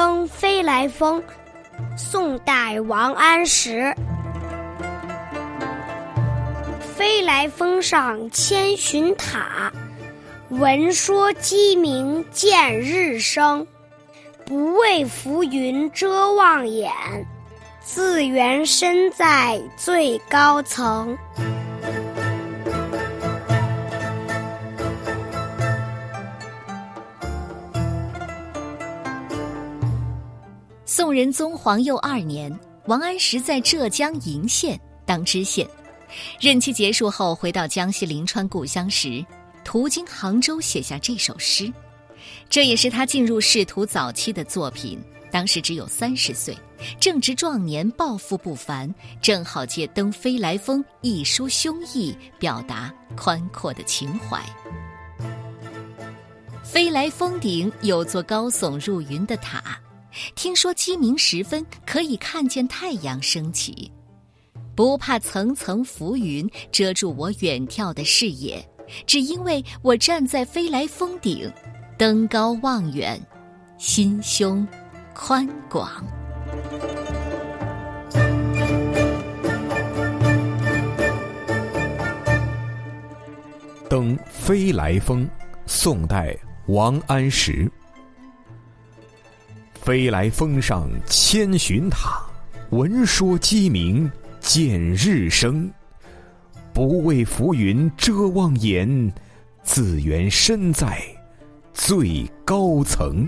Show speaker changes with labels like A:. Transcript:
A: 登飞来峰，宋代王安石。飞来峰上千寻塔，闻说鸡鸣见日升。不畏浮云遮望眼，自缘身在最高层。
B: 宋仁宗皇佑二年，王安石在浙江鄞县当知县，任期结束后回到江西临川故乡时，途经杭州写下这首诗，这也是他进入仕途早期的作品。当时只有三十岁，正值壮年，抱负不凡，正好借登飞来峰一抒胸臆，表达宽阔的情怀。飞来峰顶有座高耸入云的塔。听说鸡鸣时分可以看见太阳升起，不怕层层浮云遮住我远眺的视野，只因为我站在飞来峰顶，登高望远，心胸宽广。
C: 登飞来峰，宋代王安石。飞来峰上千寻塔，闻说鸡鸣见日升。不畏浮云遮望眼，自缘身在最高层。